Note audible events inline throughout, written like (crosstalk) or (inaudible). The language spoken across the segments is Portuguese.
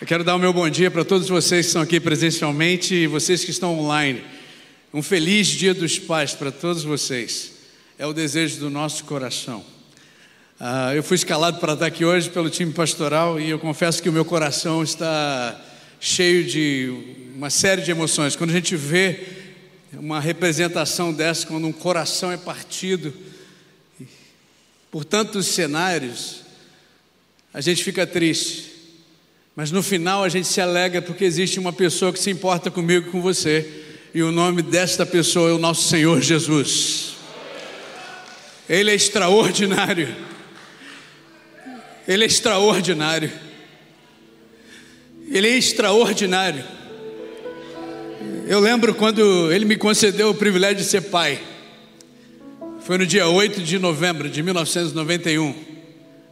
Eu quero dar o meu bom dia para todos vocês que estão aqui presencialmente e vocês que estão online. Um feliz Dia dos Pais para todos vocês. É o desejo do nosso coração. Uh, eu fui escalado para estar aqui hoje pelo time pastoral e eu confesso que o meu coração está cheio de uma série de emoções. Quando a gente vê uma representação dessa, quando um coração é partido por tantos cenários, a gente fica triste. Mas no final a gente se alegra porque existe uma pessoa que se importa comigo e com você, e o nome desta pessoa é o nosso Senhor Jesus. Ele é extraordinário. Ele é extraordinário. Ele é extraordinário. Eu lembro quando ele me concedeu o privilégio de ser pai. Foi no dia 8 de novembro de 1991,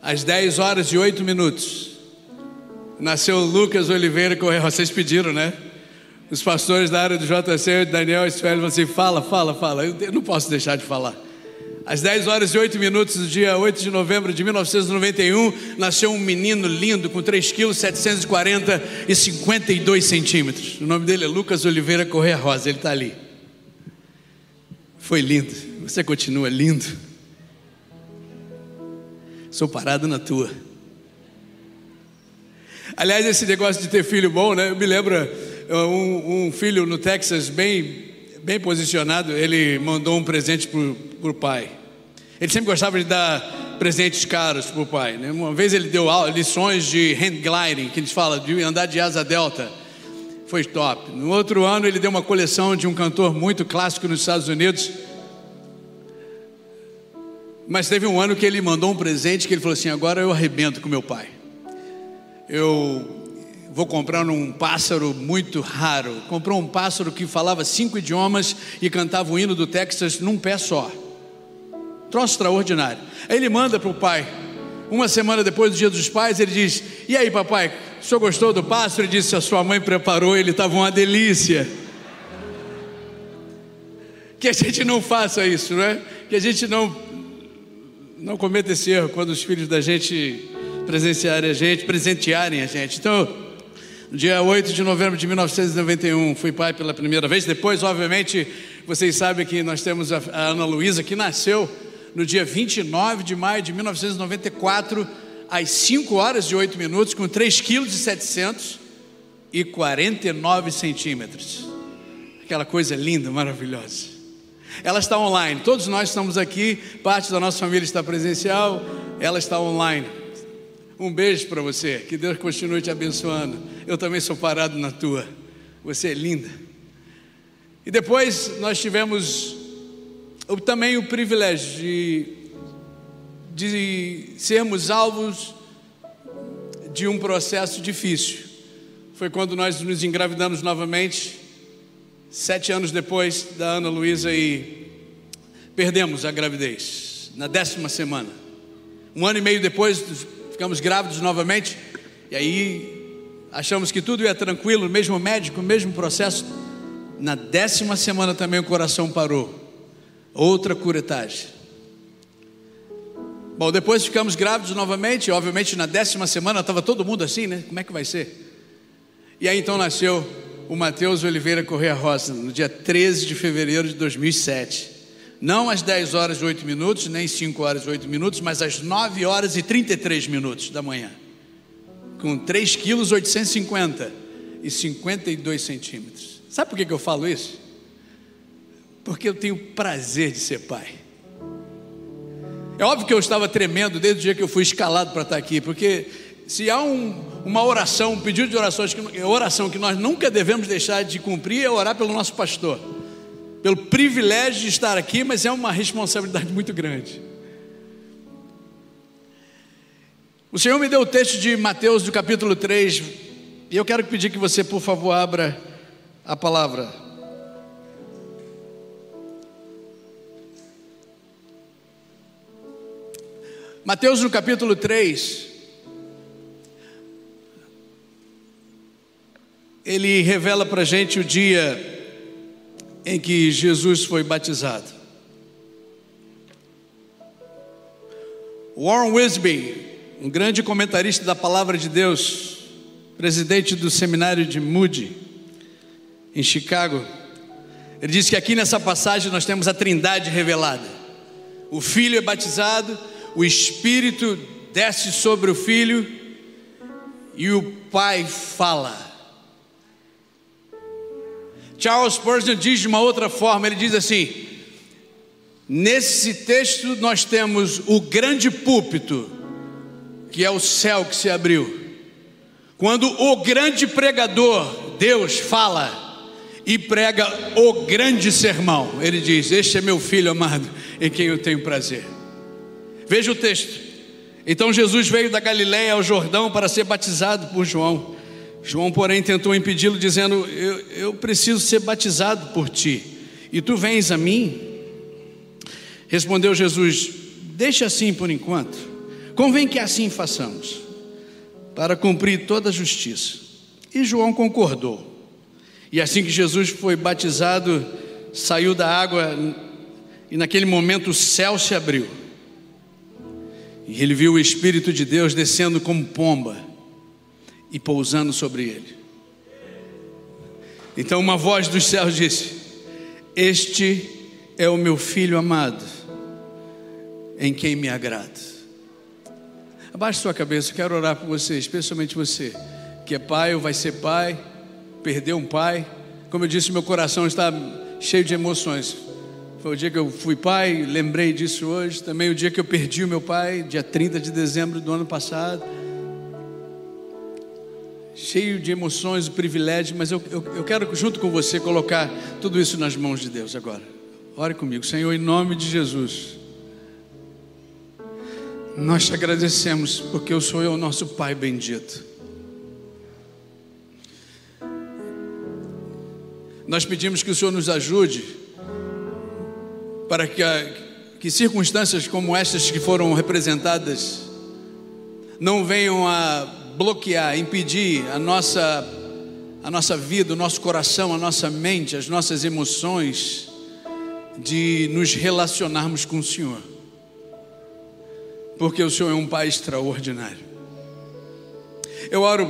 às 10 horas e 8 minutos. Nasceu Lucas Oliveira Correia. Vocês pediram, né? Os pastores da área do JC, Daniel e Sueli, assim: fala, fala, fala. Eu não posso deixar de falar. Às 10 horas e 8 minutos do dia 8 de novembro de 1991, nasceu um menino lindo com 3 quilos, 740 e 52 centímetros. O nome dele é Lucas Oliveira Correia Rosa, ele está ali. Foi lindo. Você continua lindo. Sou parado na tua. Aliás, esse negócio de ter filho bom, né? Me lembro um, um filho no Texas bem, bem posicionado. Ele mandou um presente para o pai. Ele sempre gostava de dar presentes caros para o pai. Né? Uma vez ele deu lições de hand gliding, que eles falam de andar de asa delta. Foi top. No outro ano ele deu uma coleção de um cantor muito clássico nos Estados Unidos mas teve um ano que ele mandou um presente que ele falou assim: agora eu arrebento com meu pai. Eu vou comprar um pássaro muito raro. Comprou um pássaro que falava cinco idiomas e cantava o hino do Texas num pé só. Troço extraordinário. Aí ele manda para o pai. Uma semana depois do dia dos pais, ele diz: E aí, papai, o senhor gostou do pássaro? Ele disse: A sua mãe preparou, ele estava uma delícia. Que a gente não faça isso, não é? Que a gente não não cometa esse erro quando os filhos da gente presenciarem a gente, presentearem a gente. Então, no dia 8 de novembro de 1991, fui pai pela primeira vez. Depois, obviamente, vocês sabem que nós temos a Ana Luísa, que nasceu no dia 29 de maio de 1994, às 5 horas e 8 minutos, com 3 quilos e 700 e 49 centímetros. Aquela coisa linda, maravilhosa. Ela está online. Todos nós estamos aqui, parte da nossa família está presencial, ela está online. Um beijo para você, que Deus continue te abençoando. Eu também sou parado na tua. Você é linda. E depois nós tivemos também o privilégio de, de sermos alvos de um processo difícil. Foi quando nós nos engravidamos novamente Sete anos depois da Ana Luísa e perdemos a gravidez, na décima semana. Um ano e meio depois, ficamos grávidos novamente, e aí achamos que tudo ia tranquilo, mesmo médico, mesmo processo. Na décima semana também o coração parou, outra curetagem. Bom, depois ficamos grávidos novamente, obviamente na décima semana estava todo mundo assim, né? Como é que vai ser? E aí então nasceu o Matheus Oliveira Correia Rosa, no dia 13 de fevereiro de 2007. Não às 10 horas e 8 minutos, nem 5 horas e 8 minutos, mas às 9 horas e 33 minutos da manhã. Com 3 quilos 850 e 52 centímetros. Sabe por que, eu falo isso? Porque eu tenho prazer de ser pai. É óbvio que eu estava tremendo desde o dia que eu fui escalado para estar aqui, porque se há um, uma oração, um pedido de orações, que, oração que nós nunca devemos deixar de cumprir, é orar pelo nosso pastor, pelo privilégio de estar aqui, mas é uma responsabilidade muito grande. O Senhor me deu o texto de Mateus do capítulo 3, e eu quero pedir que você, por favor, abra a palavra. Mateus no capítulo 3, ele revela para a gente o dia em que Jesus foi batizado. Warren Wisby, um grande comentarista da palavra de Deus, presidente do seminário de Moody, em Chicago, ele disse que aqui nessa passagem nós temos a trindade revelada. O filho é batizado, o espírito desce sobre o filho e o pai fala. Charles Spurgeon diz de uma outra forma, ele diz assim: nesse texto nós temos o grande púlpito, que é o céu que se abriu. Quando o grande pregador, Deus, fala e prega o grande sermão, ele diz: Este é meu filho amado, em quem eu tenho prazer. Veja o texto. Então Jesus veio da Galiléia ao Jordão para ser batizado por João. João, porém, tentou impedi-lo, dizendo: eu, eu preciso ser batizado por ti, e tu vens a mim? Respondeu Jesus: Deixa assim por enquanto, convém que assim façamos, para cumprir toda a justiça. E João concordou. E assim que Jesus foi batizado, saiu da água, e naquele momento o céu se abriu. E ele viu o Espírito de Deus descendo como pomba e pousando sobre ele. Então uma voz dos céus disse: Este é o meu filho amado, em quem me agrado. Abaixe sua cabeça, eu quero orar por você, especialmente você, que é pai ou vai ser pai, perdeu um pai. Como eu disse, meu coração está cheio de emoções. Foi o dia que eu fui pai, lembrei disso hoje. Também o dia que eu perdi o meu pai, dia 30 de dezembro do ano passado. Cheio de emoções e privilégios, mas eu, eu, eu quero, junto com você, colocar tudo isso nas mãos de Deus agora. Ore comigo, Senhor, em nome de Jesus. Nós te agradecemos porque o Senhor é o nosso Pai bendito. Nós pedimos que o Senhor nos ajude para que, a, que circunstâncias como estas que foram representadas não venham a bloquear, impedir a nossa, a nossa vida, o nosso coração, a nossa mente, as nossas emoções de nos relacionarmos com o Senhor, porque o Senhor é um Pai extraordinário. Eu oro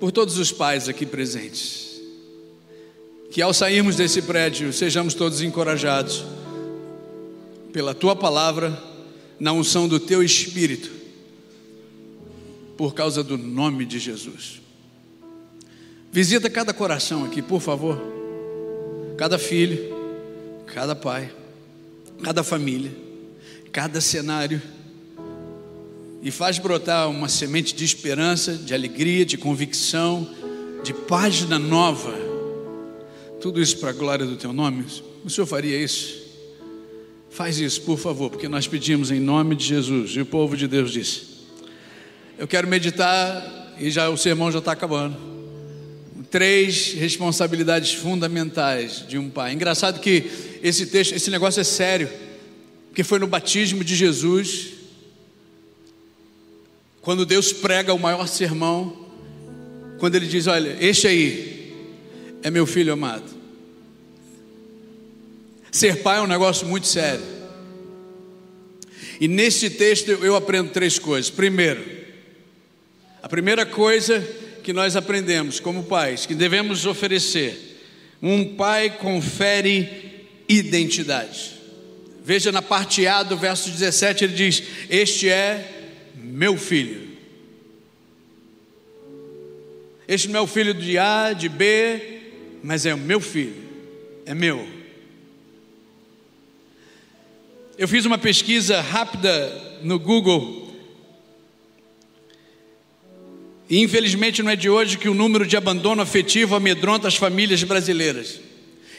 por todos os pais aqui presentes, que ao sairmos desse prédio sejamos todos encorajados pela tua palavra, na unção do teu espírito, por causa do nome de Jesus. Visita cada coração aqui, por favor. Cada filho, cada pai, cada família, cada cenário. E faz brotar uma semente de esperança, de alegria, de convicção, de página nova. Tudo isso para a glória do teu nome. O Senhor faria isso? Faz isso, por favor, porque nós pedimos em nome de Jesus. E o povo de Deus disse: Eu quero meditar, e já o sermão já está acabando. Três responsabilidades fundamentais de um pai. Engraçado que esse texto, esse negócio é sério, porque foi no batismo de Jesus, quando Deus prega o maior sermão, quando ele diz: Olha, este aí é meu filho amado. Ser pai é um negócio muito sério. E nesse texto eu aprendo três coisas. Primeiro, a primeira coisa que nós aprendemos como pais, que devemos oferecer, um pai confere identidade. Veja na parte A do verso 17, ele diz: Este é meu filho. Este não é o filho de A, de B, mas é o meu filho, é meu. Eu fiz uma pesquisa rápida no Google. E infelizmente não é de hoje que o número de abandono afetivo amedronta as famílias brasileiras.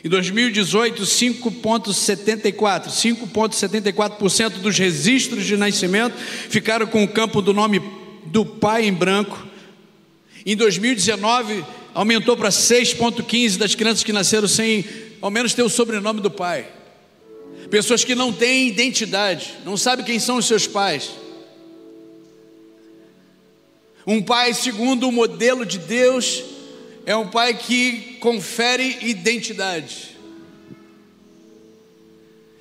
Em 2018, 5,74%, 5,74% dos registros de nascimento ficaram com o campo do nome do pai em branco. Em 2019, aumentou para 6,15% das crianças que nasceram sem ao menos ter o sobrenome do pai pessoas que não têm identidade, não sabem quem são os seus pais. Um pai segundo o modelo de Deus é um pai que confere identidade.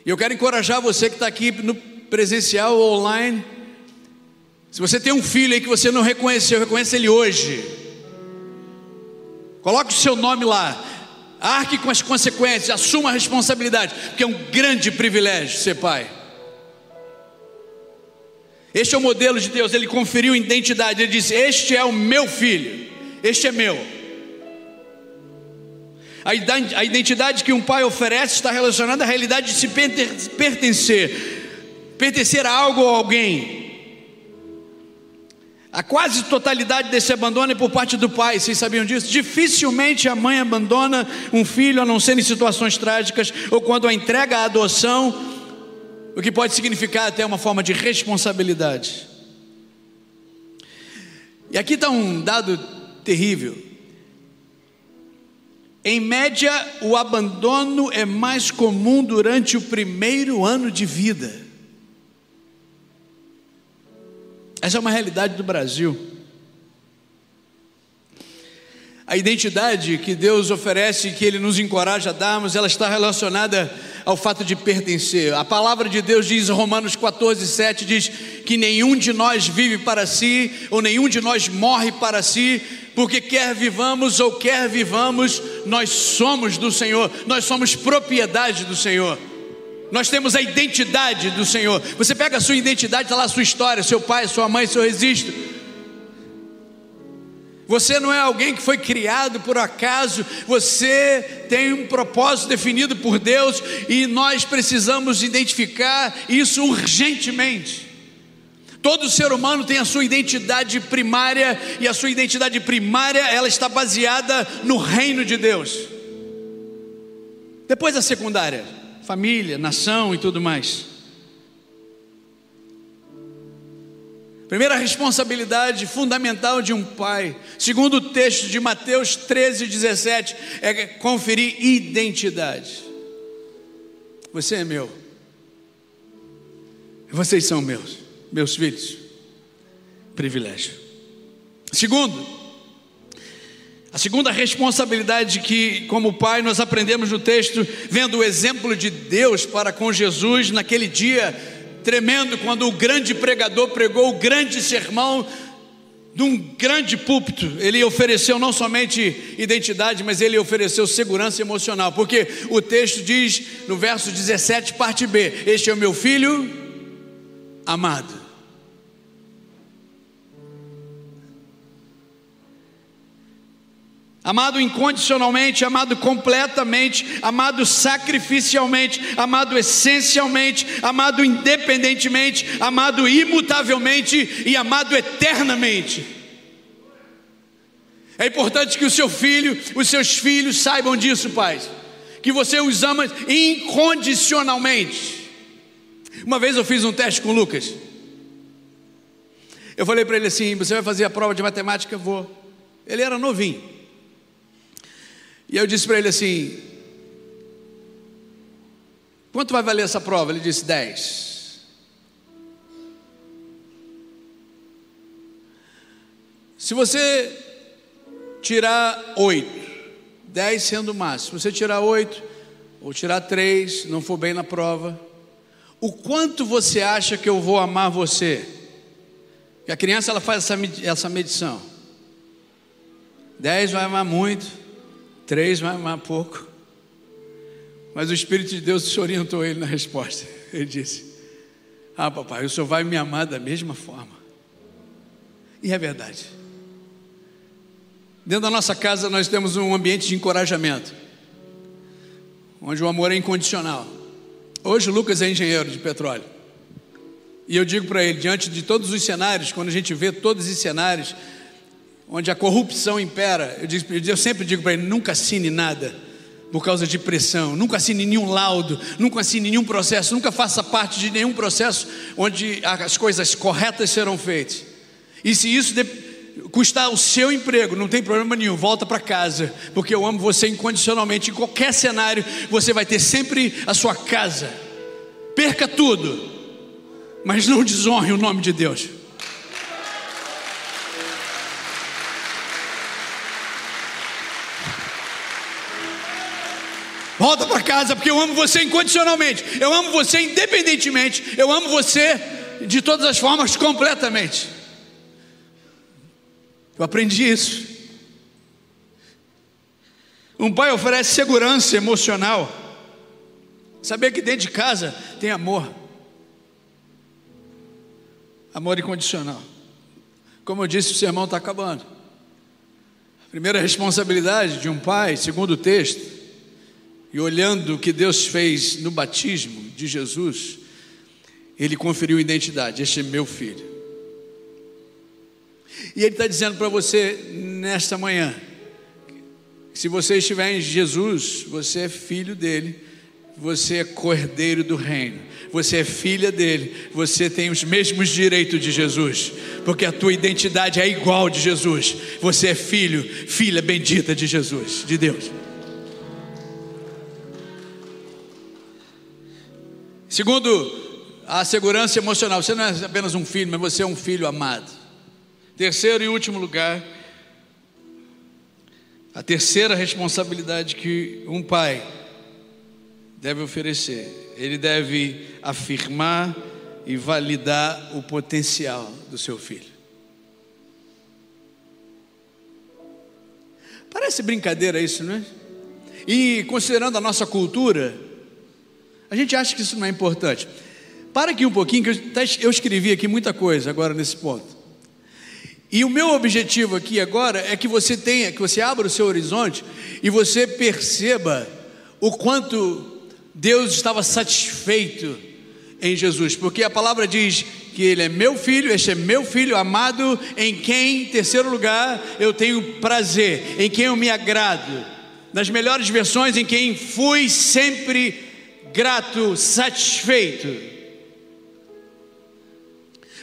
E eu quero encorajar você que está aqui no presencial ou online. Se você tem um filho aí que você não reconheceu, reconheça ele hoje. Coloque o seu nome lá. Arque com as consequências, assuma a responsabilidade, porque é um grande privilégio ser pai. Este é o modelo de Deus, ele conferiu identidade, ele disse: Este é o meu filho, este é meu. A identidade que um pai oferece está relacionada à realidade de se pertencer, pertencer a algo ou alguém. A quase totalidade desse abandono é por parte do pai, vocês sabiam disso? Dificilmente a mãe abandona um filho, a não ser em situações trágicas ou quando a entrega à adoção o que pode significar até uma forma de responsabilidade. E aqui está um dado terrível. Em média, o abandono é mais comum durante o primeiro ano de vida. Essa é uma realidade do Brasil. A identidade que Deus oferece, que Ele nos encoraja a darmos, ela está relacionada ao fato de pertencer. A palavra de Deus diz, Romanos 14, 7, diz que nenhum de nós vive para si, ou nenhum de nós morre para si, porque quer vivamos ou quer vivamos, nós somos do Senhor, nós somos propriedade do Senhor. Nós temos a identidade do Senhor. Você pega a sua identidade, está lá a sua história, seu pai, sua mãe, seu registro. Você não é alguém que foi criado por acaso, você tem um propósito definido por Deus e nós precisamos identificar isso urgentemente. Todo ser humano tem a sua identidade primária e a sua identidade primária ela está baseada no reino de Deus. Depois a secundária, família, nação e tudo mais. Primeira responsabilidade fundamental de um pai, segundo o texto de Mateus 13, 17, é conferir identidade. Você é meu, vocês são meus, meus filhos. Privilégio. Segundo, a segunda responsabilidade que, como pai, nós aprendemos no texto, vendo o exemplo de Deus para com Jesus naquele dia tremendo quando o grande pregador pregou o grande sermão num grande púlpito. Ele ofereceu não somente identidade, mas ele ofereceu segurança emocional, porque o texto diz no verso 17, parte B: Este é o meu filho amado. Amado incondicionalmente, amado completamente, amado sacrificialmente, amado essencialmente, amado independentemente, amado imutavelmente e amado eternamente. É importante que o seu filho, os seus filhos saibam disso, pais, que você os ama incondicionalmente. Uma vez eu fiz um teste com o Lucas. Eu falei para ele assim: Você vai fazer a prova de matemática? Vou. Ele era novinho. E eu disse para ele assim: Quanto vai valer essa prova? Ele disse: 10. Se você tirar 8, 10 sendo o máximo, se você tirar 8 ou tirar 3, não for bem na prova, o quanto você acha que eu vou amar você? E a criança ela faz essa, essa medição. 10 vai amar muito, Três, mas, mas pouco. Mas o Espírito de Deus orientou ele na resposta. (laughs) Ele disse: Ah, papai, o senhor vai me amar da mesma forma. E é verdade. Dentro da nossa casa nós temos um ambiente de encorajamento, onde o amor é incondicional. Hoje o Lucas é engenheiro de petróleo. E eu digo para ele, diante de todos os cenários, quando a gente vê todos os cenários, onde a corrupção impera, eu, digo, eu sempre digo para ele: nunca assine nada por causa de pressão, nunca assine nenhum laudo, nunca assine nenhum processo, nunca faça parte de nenhum processo onde as coisas corretas serão feitas. E se isso custar o seu emprego, não tem problema nenhum, volta para casa, porque eu amo você incondicionalmente. Em qualquer cenário, você vai ter sempre a sua casa. Perca tudo, mas não desonre o nome de Deus. Volta para casa, porque eu amo você incondicionalmente. Eu amo você independentemente. Eu amo você de todas as formas, completamente. Eu aprendi isso. Um pai oferece segurança emocional. Saber que dentro de casa tem amor. Amor incondicional. Como eu disse, o sermão está acabando. A primeira responsabilidade de um pai, segundo o texto, e olhando o que Deus fez no batismo de Jesus, ele conferiu identidade: Este é meu filho. E ele está dizendo para você nesta manhã: se você estiver em Jesus, você é filho dele, você é cordeiro do reino, você é filha dele, você tem os mesmos direitos de Jesus, porque a tua identidade é igual de Jesus. Você é filho, filha bendita de Jesus, de Deus. Segundo, a segurança emocional. Você não é apenas um filho, mas você é um filho amado. Terceiro e último lugar, a terceira responsabilidade que um pai deve oferecer, ele deve afirmar e validar o potencial do seu filho. Parece brincadeira isso, não é? E considerando a nossa cultura, a gente acha que isso não é importante. Para aqui um pouquinho, que eu, escrevi aqui muita coisa agora nesse ponto. E o meu objetivo aqui agora é que você tenha, que você abra o seu horizonte e você perceba o quanto Deus estava satisfeito em Jesus, porque a palavra diz que ele é meu filho, este é meu filho amado, em quem, em terceiro lugar, eu tenho prazer, em quem eu me agrado. Nas melhores versões, em quem fui sempre grato, satisfeito.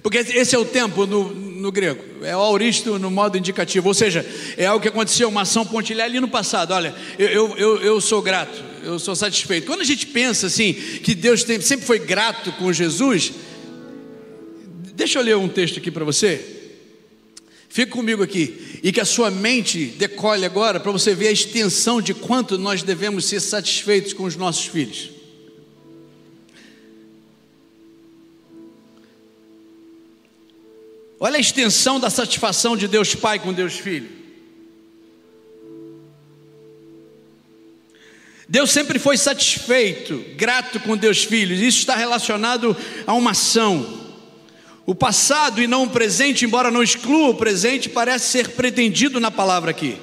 Porque esse é o tempo no, no grego, é o auristo no modo indicativo, ou seja, é algo que aconteceu, uma ação pontilhar ali no passado. Olha, eu, eu, eu sou grato, eu sou satisfeito. Quando a gente pensa assim, que Deus tem, sempre foi grato com Jesus, deixa eu ler um texto aqui para você. Fique comigo aqui e que a sua mente decole agora para você ver a extensão de quanto nós devemos ser satisfeitos com os nossos filhos. Olha a extensão da satisfação de Deus Pai com Deus Filho. Deus sempre foi satisfeito, grato com Deus Filho. Isso está relacionado a uma ação. O passado e não o presente, embora não exclua o presente, parece ser pretendido na palavra aqui.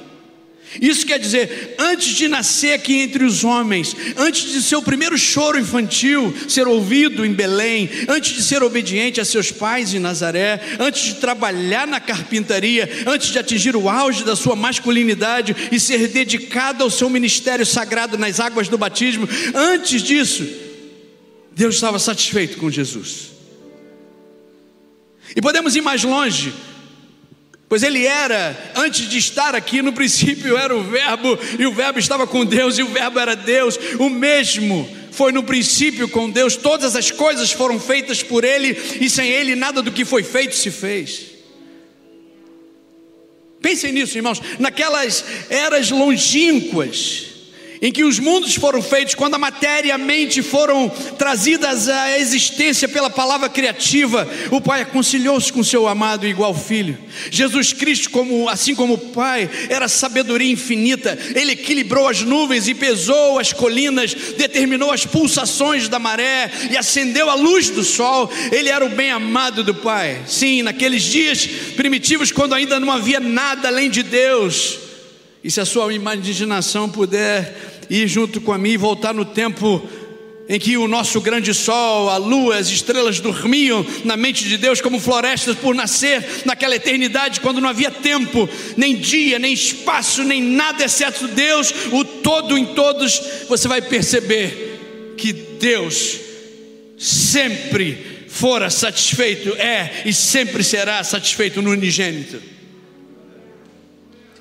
Isso quer dizer, antes de nascer aqui entre os homens, antes de seu primeiro choro infantil ser ouvido em Belém, antes de ser obediente a seus pais em Nazaré, antes de trabalhar na carpintaria, antes de atingir o auge da sua masculinidade e ser dedicado ao seu ministério sagrado nas águas do batismo, antes disso, Deus estava satisfeito com Jesus. E podemos ir mais longe, Pois ele era, antes de estar aqui, no princípio era o Verbo, e o Verbo estava com Deus, e o Verbo era Deus, o mesmo foi no princípio com Deus, todas as coisas foram feitas por Ele, e sem Ele nada do que foi feito se fez. Pensem nisso, irmãos, naquelas eras longínquas, em que os mundos foram feitos, quando a matéria e a mente foram trazidas à existência pela palavra criativa, o Pai aconselhou-se com seu amado e igual filho. Jesus Cristo, como, assim como o Pai, era sabedoria infinita, ele equilibrou as nuvens e pesou as colinas, determinou as pulsações da maré e acendeu a luz do sol. Ele era o bem amado do Pai. Sim, naqueles dias primitivos, quando ainda não havia nada além de Deus. E se a sua imaginação puder ir junto com a mim e voltar no tempo em que o nosso grande sol, a lua, as estrelas dormiam na mente de Deus como florestas por nascer naquela eternidade, quando não havia tempo, nem dia, nem espaço, nem nada exceto Deus, o todo em todos, você vai perceber que Deus sempre fora satisfeito, é e sempre será satisfeito no unigênito.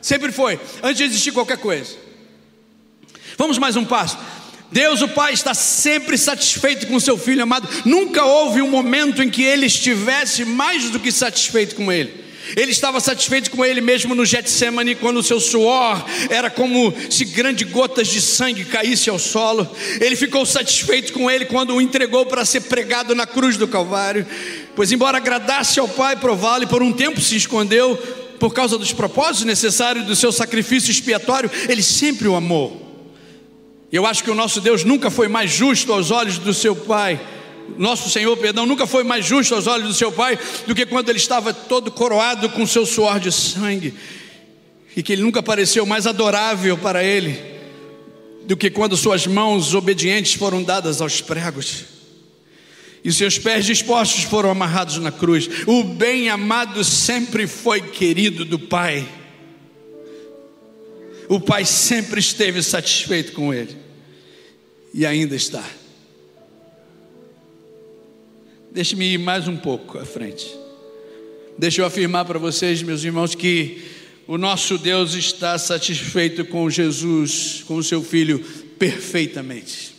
Sempre foi, antes de existir qualquer coisa. Vamos mais um passo. Deus, o Pai, está sempre satisfeito com seu filho amado. Nunca houve um momento em que ele estivesse mais do que satisfeito com ele. Ele estava satisfeito com ele mesmo no Getsemane, quando o seu suor era como se grandes gotas de sangue caísse ao solo. Ele ficou satisfeito com ele quando o entregou para ser pregado na cruz do Calvário. Pois, embora agradasse ao Pai prová-lo e por um tempo se escondeu, por causa dos propósitos necessários do seu sacrifício expiatório, ele sempre o amou. Eu acho que o nosso Deus nunca foi mais justo aos olhos do seu Pai. Nosso Senhor, perdão, nunca foi mais justo aos olhos do seu Pai do que quando ele estava todo coroado com seu suor de sangue. E que ele nunca pareceu mais adorável para ele do que quando suas mãos obedientes foram dadas aos pregos e seus pés dispostos foram amarrados na cruz. O bem-amado sempre foi querido do Pai. O Pai sempre esteve satisfeito com ele e ainda está. Deixe-me ir mais um pouco à frente. Deixa eu afirmar para vocês, meus irmãos, que o nosso Deus está satisfeito com Jesus, com o seu Filho, perfeitamente.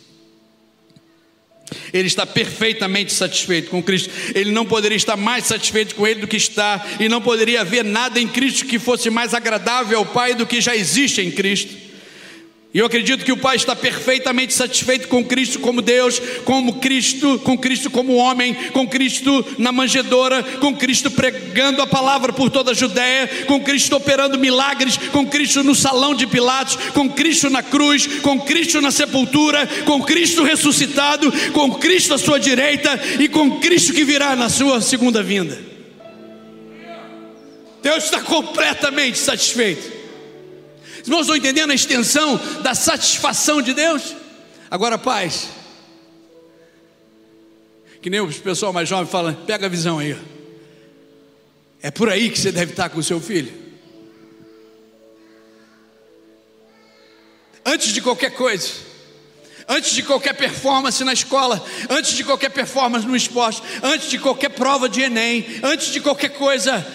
Ele está perfeitamente satisfeito com Cristo. Ele não poderia estar mais satisfeito com Ele do que está, e não poderia haver nada em Cristo que fosse mais agradável ao Pai do que já existe em Cristo. E eu acredito que o Pai está perfeitamente satisfeito com Cristo como Deus, como Cristo, com Cristo como homem, com Cristo na manjedoura, com Cristo pregando a palavra por toda a Judéia, com Cristo operando milagres, com Cristo no salão de Pilatos, com Cristo na cruz, com Cristo na sepultura, com Cristo ressuscitado, com Cristo à sua direita e com Cristo que virá na sua segunda vinda. Deus está completamente satisfeito. Irmãos, estão entendendo a extensão da satisfação de Deus? Agora, paz. Que nem o pessoal mais jovem fala, pega a visão aí. É por aí que você deve estar com o seu filho. Antes de qualquer coisa, antes de qualquer performance na escola, antes de qualquer performance no esporte, antes de qualquer prova de Enem, antes de qualquer coisa,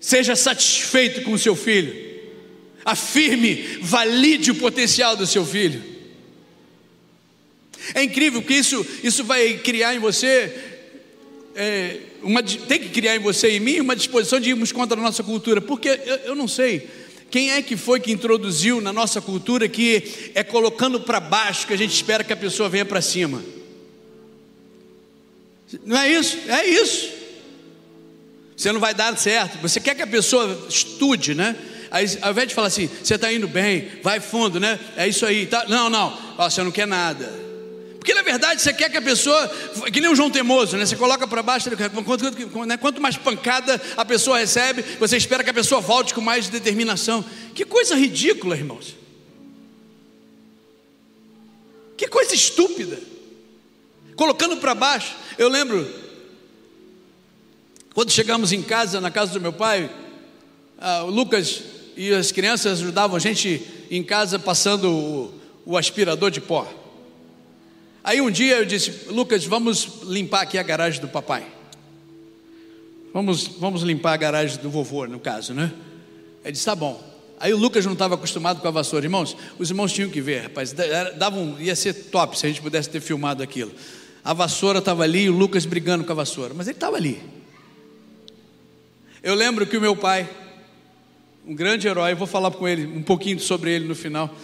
seja satisfeito com o seu filho afirme, valide o potencial do seu filho. É incrível que isso, isso vai criar em você, é, uma, tem que criar em você e em mim uma disposição de irmos contra a nossa cultura, porque eu, eu não sei quem é que foi que introduziu na nossa cultura que é colocando para baixo que a gente espera que a pessoa venha para cima. Não é isso? É isso. Você não vai dar certo. Você quer que a pessoa estude, né? Aí, ao invés de falar assim, você está indo bem, vai fundo, né? É isso aí. Tá? Não, não, Ó, você não quer nada. Porque na verdade você quer que a pessoa, que nem o João Temoso, né? Você coloca para baixo, quanto, né? quanto mais pancada a pessoa recebe, você espera que a pessoa volte com mais determinação. Que coisa ridícula, irmãos. Que coisa estúpida. Colocando para baixo. Eu lembro, quando chegamos em casa, na casa do meu pai, ah, o Lucas e as crianças ajudavam a gente em casa passando o, o aspirador de pó. Aí um dia eu disse, Lucas, vamos limpar aqui a garagem do papai. Vamos, vamos limpar a garagem do vovô, no caso, né? Ele disse, tá bom. Aí o Lucas não estava acostumado com a vassoura. Irmãos, os irmãos tinham que ver, rapaz. Dava um, ia ser top se a gente pudesse ter filmado aquilo. A vassoura estava ali e o Lucas brigando com a vassoura. Mas ele estava ali. Eu lembro que o meu pai, um grande herói, vou falar com ele um pouquinho sobre ele no final.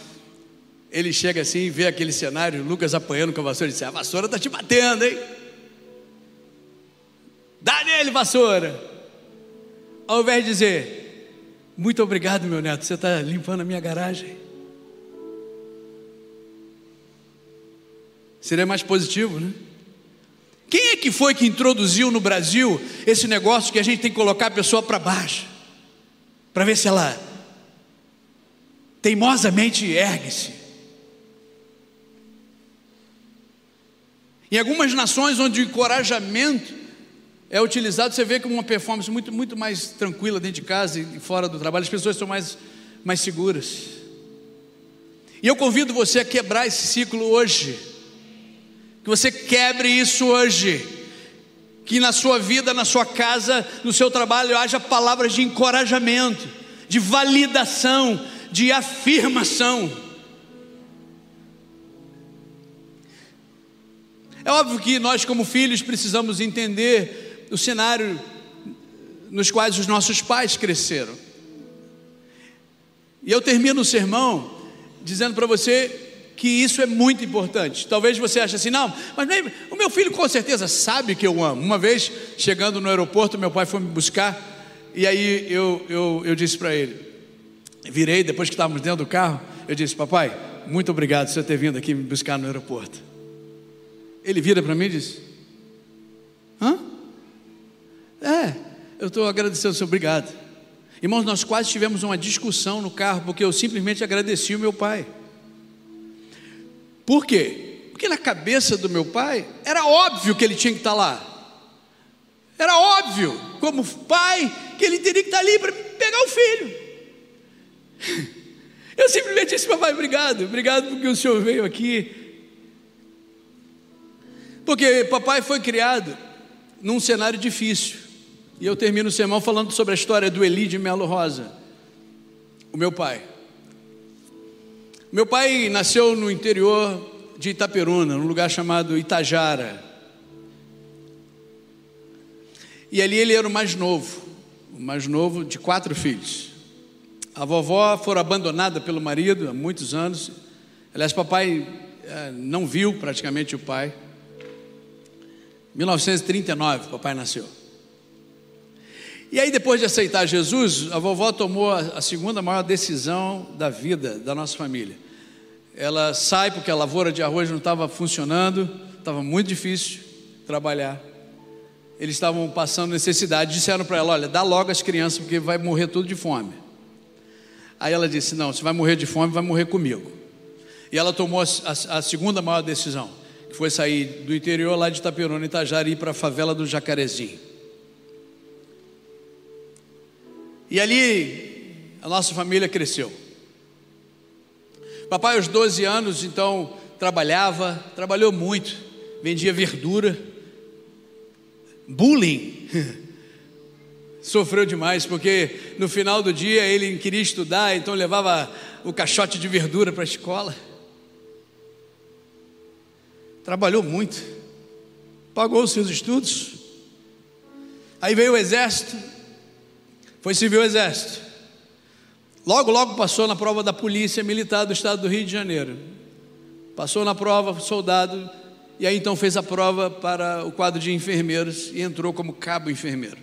Ele chega assim, vê aquele cenário, Lucas apanhando com a vassoura e diz: A vassoura está te batendo, hein? Dá nele, vassoura. Ao invés de dizer: Muito obrigado, meu neto, você está limpando a minha garagem. Seria mais positivo, né? Quem é que foi que introduziu no Brasil esse negócio que a gente tem que colocar a pessoa para baixo? Para ver se ela teimosamente ergue-se. Em algumas nações onde o encorajamento é utilizado, você vê como uma performance muito, muito mais tranquila dentro de casa e fora do trabalho, as pessoas são mais, mais seguras. E eu convido você a quebrar esse ciclo hoje, que você quebre isso hoje que na sua vida, na sua casa, no seu trabalho haja palavras de encorajamento, de validação, de afirmação. É óbvio que nós, como filhos, precisamos entender o cenário nos quais os nossos pais cresceram. E eu termino o sermão dizendo para você que isso é muito importante. Talvez você ache assim, não, mas nem, o meu filho com certeza sabe que eu amo. Uma vez, chegando no aeroporto, meu pai foi me buscar E aí eu, eu, eu disse para ele, virei, depois que estávamos dentro do carro, eu disse, papai, muito obrigado por você ter vindo aqui me buscar no aeroporto. Ele vira para mim e disse, hã? É, eu estou agradecendo, seu obrigado. Irmãos, nós quase tivemos uma discussão no carro, porque eu simplesmente agradeci o meu pai. Por quê? Porque na cabeça do meu pai era óbvio que ele tinha que estar lá. Era óbvio, como pai, que ele teria que estar ali para pegar o filho. (laughs) Eu simplesmente disse, papai, obrigado, obrigado porque o senhor veio aqui. Porque papai foi criado num cenário difícil. E eu termino o sermão falando sobre a história do Eli de Melo Rosa, o meu pai. Meu pai nasceu no interior de Itaperuna, num lugar chamado Itajara. E ali ele era o mais novo, o mais novo de quatro filhos. A vovó foi abandonada pelo marido há muitos anos. Aliás, papai eh, não viu praticamente o pai. 1939, papai nasceu. E aí, depois de aceitar Jesus, a vovó tomou a segunda maior decisão da vida da nossa família. Ela sai porque a lavoura de arroz não estava funcionando, estava muito difícil trabalhar. Eles estavam passando necessidade. Disseram para ela: Olha, dá logo as crianças, porque vai morrer tudo de fome. Aí ela disse: Não, se vai morrer de fome, vai morrer comigo. E ela tomou a, a, a segunda maior decisão, que foi sair do interior lá de Itaperuna, Itajara, ir para a favela do Jacarezinho. E ali a nossa família cresceu. Papai, aos 12 anos, então, trabalhava, trabalhou muito, vendia verdura, bullying. (laughs) Sofreu demais, porque no final do dia ele queria estudar, então levava o caixote de verdura para a escola. Trabalhou muito, pagou os seus estudos. Aí veio o exército, foi servir o exército. Logo, logo passou na prova da polícia militar do estado do Rio de Janeiro. Passou na prova, soldado, e aí então fez a prova para o quadro de enfermeiros e entrou como cabo enfermeiro.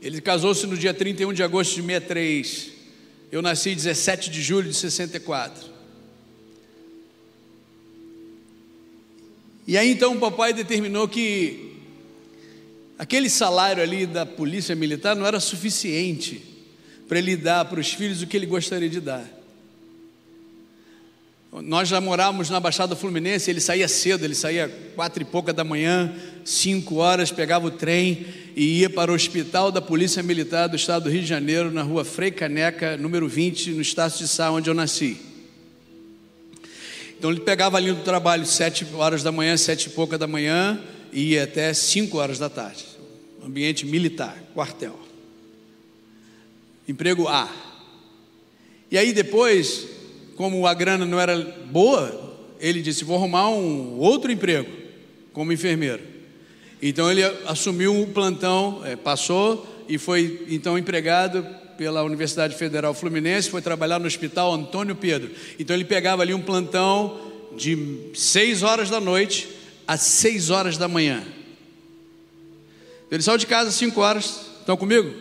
Ele casou-se no dia 31 de agosto de 63. Eu nasci 17 de julho de 64. E aí então o papai determinou que Aquele salário ali da polícia militar não era suficiente para ele dar para os filhos o que ele gostaria de dar. Nós já morávamos na Baixada Fluminense, ele saía cedo, ele saía quatro e pouca da manhã, cinco horas, pegava o trem e ia para o hospital da Polícia Militar do Estado do Rio de Janeiro, na rua Frei Caneca, número 20, no Estácio de Sá, onde eu nasci. Então ele pegava ali do trabalho sete horas da manhã, sete e pouca da manhã, e ia até cinco horas da tarde ambiente militar, quartel. Emprego A. E aí depois, como a grana não era boa, ele disse: Vou arrumar um outro emprego como enfermeiro. Então ele assumiu o plantão, é, passou e foi então empregado pela Universidade Federal Fluminense, foi trabalhar no Hospital Antônio Pedro. Então ele pegava ali um plantão de seis horas da noite às seis horas da manhã. Ele saiu de casa às 5 horas, estão comigo?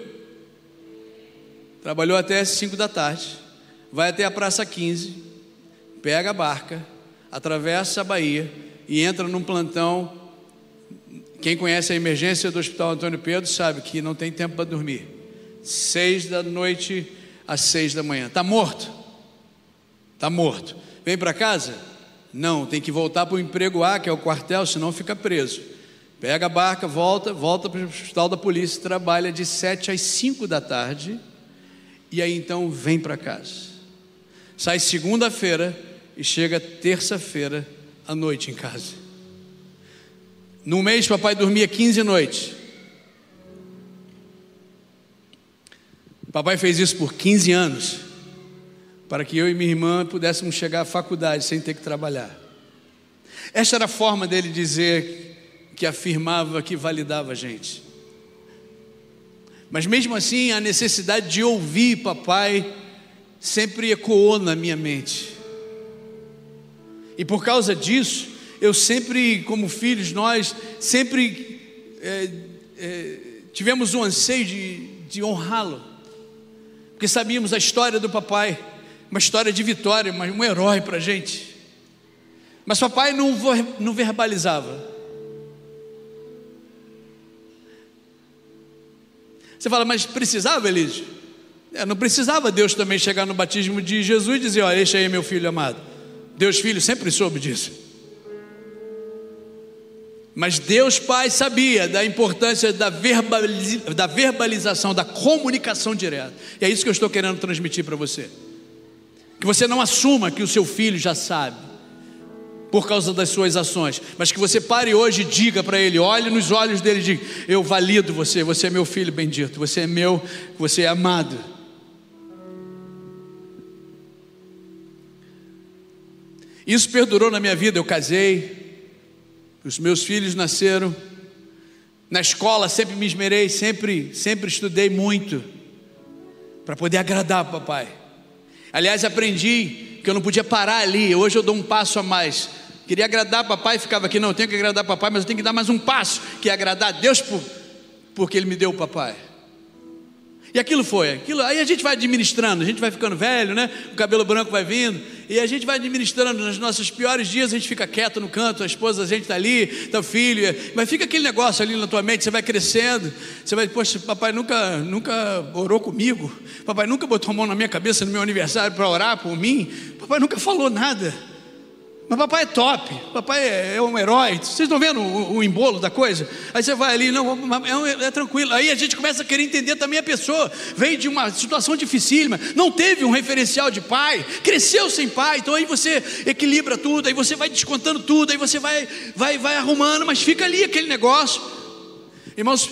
Trabalhou até às 5 da tarde, vai até a Praça 15, pega a barca, atravessa a Bahia e entra num plantão. Quem conhece a emergência do Hospital Antônio Pedro sabe que não tem tempo para dormir. Seis da noite às seis da manhã. Está morto? Está morto. Vem para casa? Não, tem que voltar para o emprego A, que é o quartel, senão fica preso. Pega a barca, volta, volta para o hospital da polícia, trabalha de sete às cinco da tarde e aí então vem para casa. Sai segunda-feira e chega terça-feira à noite em casa. No mês, papai dormia 15 noites. Papai fez isso por 15 anos, para que eu e minha irmã pudéssemos chegar à faculdade sem ter que trabalhar. Esta era a forma dele dizer que afirmava que validava a gente. Mas mesmo assim, a necessidade de ouvir papai sempre ecoou na minha mente. E por causa disso, eu sempre, como filhos, nós sempre é, é, tivemos um anseio de, de honrá-lo, porque sabíamos a história do papai, uma história de vitória, um herói para a gente. Mas papai não, não verbalizava. Você fala, mas precisava, Elísio? É, não precisava Deus também chegar no batismo de Jesus e dizer: Olha, este aí é meu filho amado. Deus Filho sempre soube disso. Mas Deus Pai sabia da importância da, da verbalização, da comunicação direta. E é isso que eu estou querendo transmitir para você. Que você não assuma que o seu filho já sabe, por causa das suas ações, mas que você pare hoje e diga para ele, olhe nos olhos dele e diga: Eu valido você, você é meu filho bendito, você é meu, você é amado. Isso perdurou na minha vida, eu casei, os meus filhos nasceram. Na escola sempre me esmerei, sempre, sempre estudei muito para poder agradar papai. Aliás, aprendi que eu não podia parar ali. Hoje eu dou um passo a mais. Queria agradar papai, ficava aqui, não, eu tenho que agradar papai, mas eu tenho que dar mais um passo, que é agradar a Deus por, porque Ele me deu o papai. E aquilo foi, aquilo, aí a gente vai administrando, a gente vai ficando velho, né? O cabelo branco vai vindo, e a gente vai administrando. Nos nossos piores dias a gente fica quieto no canto, a esposa, a gente está ali, está o filho, mas fica aquele negócio ali na tua mente, você vai crescendo, você vai, poxa, papai nunca, nunca orou comigo, papai nunca botou a mão na minha cabeça no meu aniversário para orar por mim, papai nunca falou nada. Mas papai é top, papai é, é um herói. Vocês estão vendo o, o, embolo da coisa? Aí você vai ali, não, é, é, tranquilo. Aí a gente começa a querer entender também a pessoa. Vem de uma situação dificílima, não teve um referencial de pai, cresceu sem pai. Então aí você equilibra tudo, aí você vai descontando tudo, aí você vai, vai, vai arrumando, mas fica ali aquele negócio. Irmãos,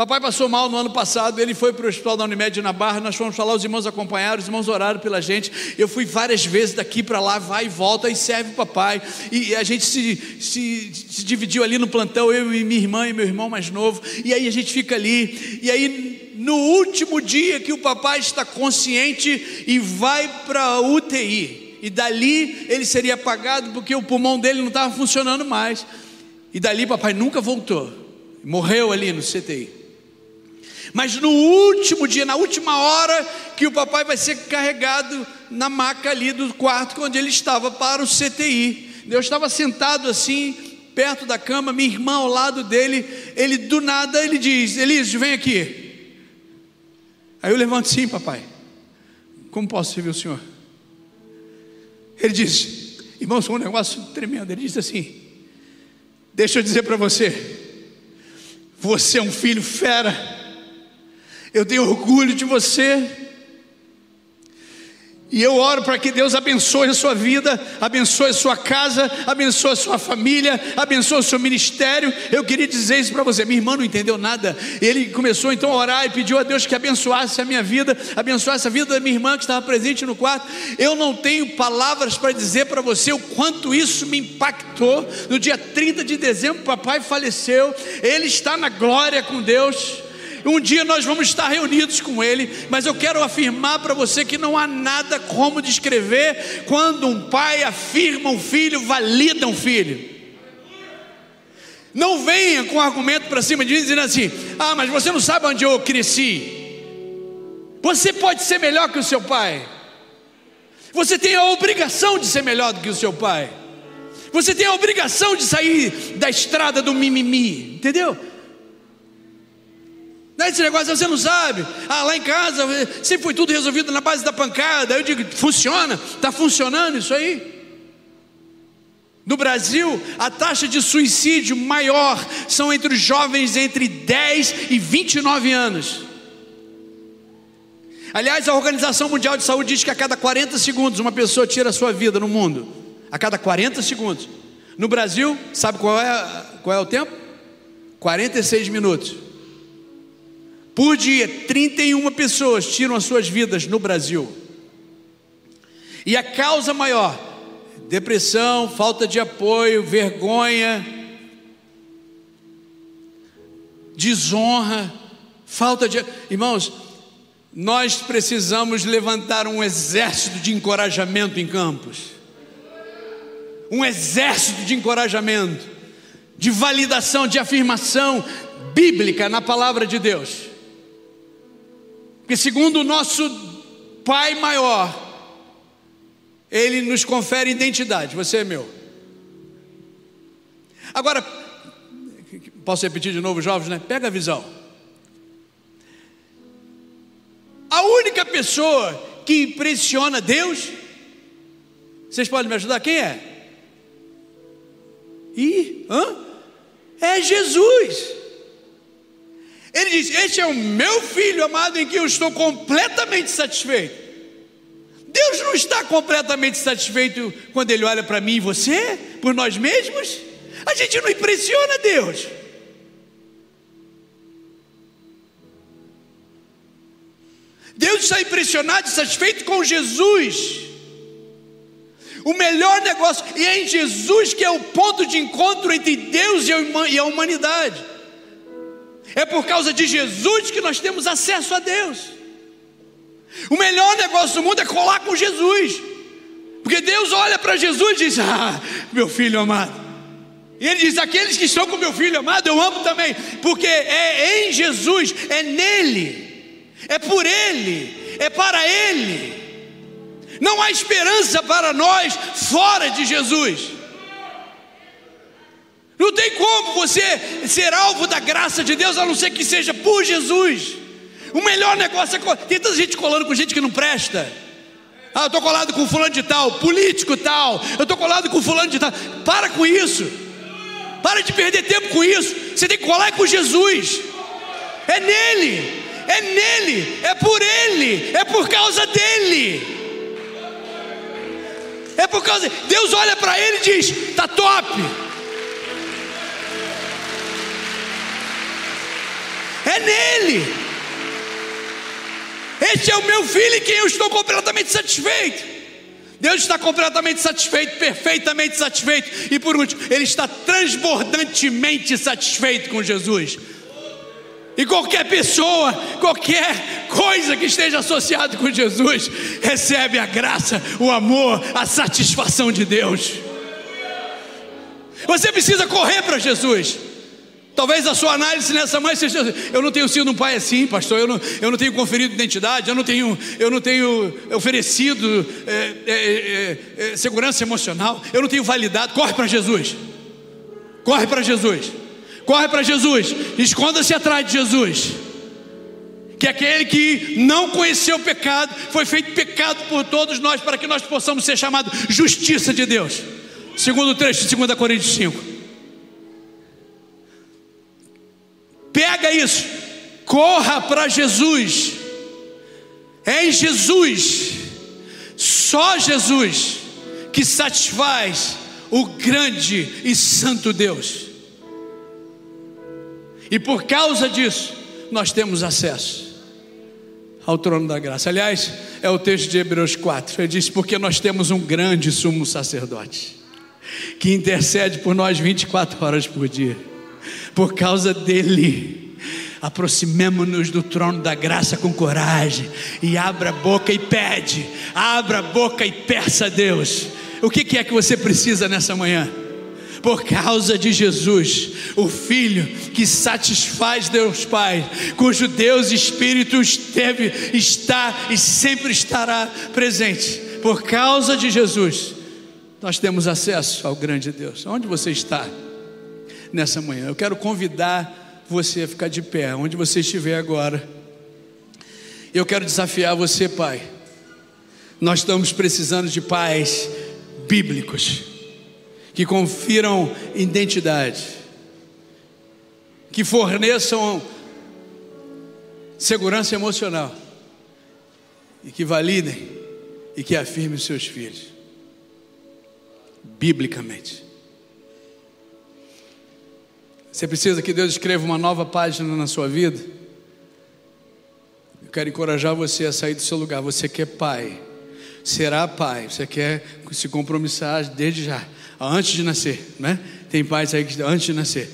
Papai passou mal no ano passado, ele foi para o hospital da Unimed na Barra, nós fomos falar, os irmãos acompanharam, os irmãos oraram pela gente. Eu fui várias vezes daqui para lá, vai e volta e serve o papai. E a gente se, se, se, dividiu ali no plantão, eu e minha irmã e meu irmão mais novo. E aí a gente fica ali. E aí, no último dia que o papai está consciente e vai para a UTI. E dali ele seria apagado porque o pulmão dele não estava funcionando mais. E dali papai nunca voltou. Morreu ali no CTI. Mas no último dia, na última hora, que o papai vai ser carregado na maca ali do quarto onde ele estava para o CTI. Eu estava sentado assim, perto da cama, minha irmã ao lado dele. Ele do nada ele diz: Elísio, vem aqui. Aí eu levanto sim, papai. Como posso servir o senhor? Ele diz: Irmão, foi um negócio tremendo. Ele disse assim: Deixa eu dizer para você, você é um filho fera. Eu tenho orgulho de você. E eu oro para que Deus abençoe a sua vida, abençoe a sua casa, abençoe a sua família, abençoe o seu ministério. Eu queria dizer isso para você. Minha irmã não entendeu nada. Ele começou então a orar e pediu a Deus que abençoasse a minha vida, abençoasse a vida da minha irmã que estava presente no quarto. Eu não tenho palavras para dizer para você o quanto isso me impactou. No dia 30 de dezembro, papai faleceu. Ele está na glória com Deus. Um dia nós vamos estar reunidos com Ele, mas eu quero afirmar para você que não há nada como descrever quando um pai afirma um filho, valida um filho. Não venha com argumento para cima de mim dizendo assim: ah, mas você não sabe onde eu cresci. Você pode ser melhor que o seu pai. Você tem a obrigação de ser melhor do que o seu pai. Você tem a obrigação de sair da estrada do mimimi, entendeu? Não é esse negócio, você não sabe. Ah, lá em casa sempre foi tudo resolvido na base da pancada. Eu digo, funciona, está funcionando isso aí. No Brasil, a taxa de suicídio maior são entre os jovens entre 10 e 29 anos. Aliás, a Organização Mundial de Saúde diz que a cada 40 segundos uma pessoa tira a sua vida no mundo. A cada 40 segundos. No Brasil, sabe qual é, qual é o tempo? 46 minutos. Por dia, 31 pessoas tiram as suas vidas no Brasil. E a causa maior: depressão, falta de apoio, vergonha, desonra, falta de. Irmãos, nós precisamos levantar um exército de encorajamento em campos. Um exército de encorajamento, de validação, de afirmação, bíblica na palavra de Deus. Porque, segundo o nosso Pai maior, Ele nos confere identidade: você é meu. Agora, posso repetir de novo, jovens, né? Pega a visão. A única pessoa que impressiona Deus, vocês podem me ajudar? Quem é? E, hã? É Jesus. Ele diz: Este é o meu filho amado em que eu estou completamente satisfeito. Deus não está completamente satisfeito quando Ele olha para mim e você, por nós mesmos. A gente não impressiona Deus. Deus está impressionado e satisfeito com Jesus. O melhor negócio, e é em Jesus que é o ponto de encontro entre Deus e a humanidade. É por causa de Jesus que nós temos acesso a Deus. O melhor negócio do mundo é colar com Jesus, porque Deus olha para Jesus e diz: Ah, meu filho amado. E ele diz: Aqueles que estão com meu filho amado, eu amo também, porque é em Jesus, é nele, é por ele, é para ele. Não há esperança para nós fora de Jesus. Não tem como você ser alvo da graça de Deus a não ser que seja por Jesus. O melhor negócio é. Tem tanta gente colando com gente que não presta. Ah, eu estou colado com fulano de tal, político tal. Eu estou colado com fulano de tal. Para com isso. Para de perder tempo com isso. Você tem que colar com Jesus. É nele. É nele. É por ele. É por causa dele. É por causa. Deus olha para ele e diz: Tá top. É nele. Este é o meu filho em quem eu estou completamente satisfeito. Deus está completamente satisfeito, perfeitamente satisfeito. E por último, Ele está transbordantemente satisfeito com Jesus. E qualquer pessoa, qualquer coisa que esteja associada com Jesus, recebe a graça, o amor, a satisfação de Deus. Você precisa correr para Jesus. Talvez a sua análise nessa manhã seja: eu não tenho sido um pai assim, pastor, eu não, eu não tenho conferido identidade, eu não tenho, eu não tenho oferecido é, é, é, é segurança emocional, eu não tenho validado. Corre para Jesus, corre para Jesus, corre para Jesus, esconda-se atrás de Jesus. Que aquele que não conheceu o pecado, foi feito pecado por todos nós, para que nós possamos ser chamados justiça de Deus. Segundo o trecho de 2 Coríntios 5. Pega isso, corra para Jesus. É em Jesus, só Jesus, que satisfaz o grande e santo Deus. E por causa disso, nós temos acesso ao trono da graça. Aliás, é o texto de Hebreus 4. Ele diz: Porque nós temos um grande sumo sacerdote, que intercede por nós 24 horas por dia por causa dele. Aproximemo-nos do trono da graça com coragem e abra a boca e pede, abra a boca e peça a Deus. O que é que você precisa nessa manhã? por causa de Jesus, o Filho que satisfaz Deus Pai, cujo Deus Espírito esteve, está e sempre estará presente. Por causa de Jesus, nós temos acesso ao grande Deus. Onde você está? Nessa manhã. Eu quero convidar você a ficar de pé, onde você estiver agora. Eu quero desafiar você, Pai. Nós estamos precisando de pais bíblicos que confiram identidade, que forneçam segurança emocional e que validem e que afirmem seus filhos biblicamente. Você precisa que Deus escreva uma nova página na sua vida? Eu quero encorajar você a sair do seu lugar. Você quer pai, será pai, você quer se compromissar desde já, antes de nascer, né? Tem pais aí que antes de nascer,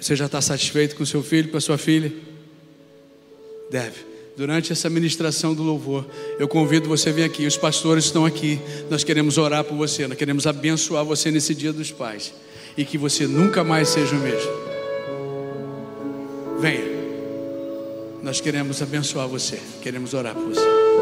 você já está satisfeito com seu filho, com a sua filha? Deve. Durante essa ministração do louvor, eu convido você a vir aqui. Os pastores estão aqui. Nós queremos orar por você, nós queremos abençoar você nesse dia dos pais e que você nunca mais seja o mesmo. Venha. Nós queremos abençoar você, queremos orar por você.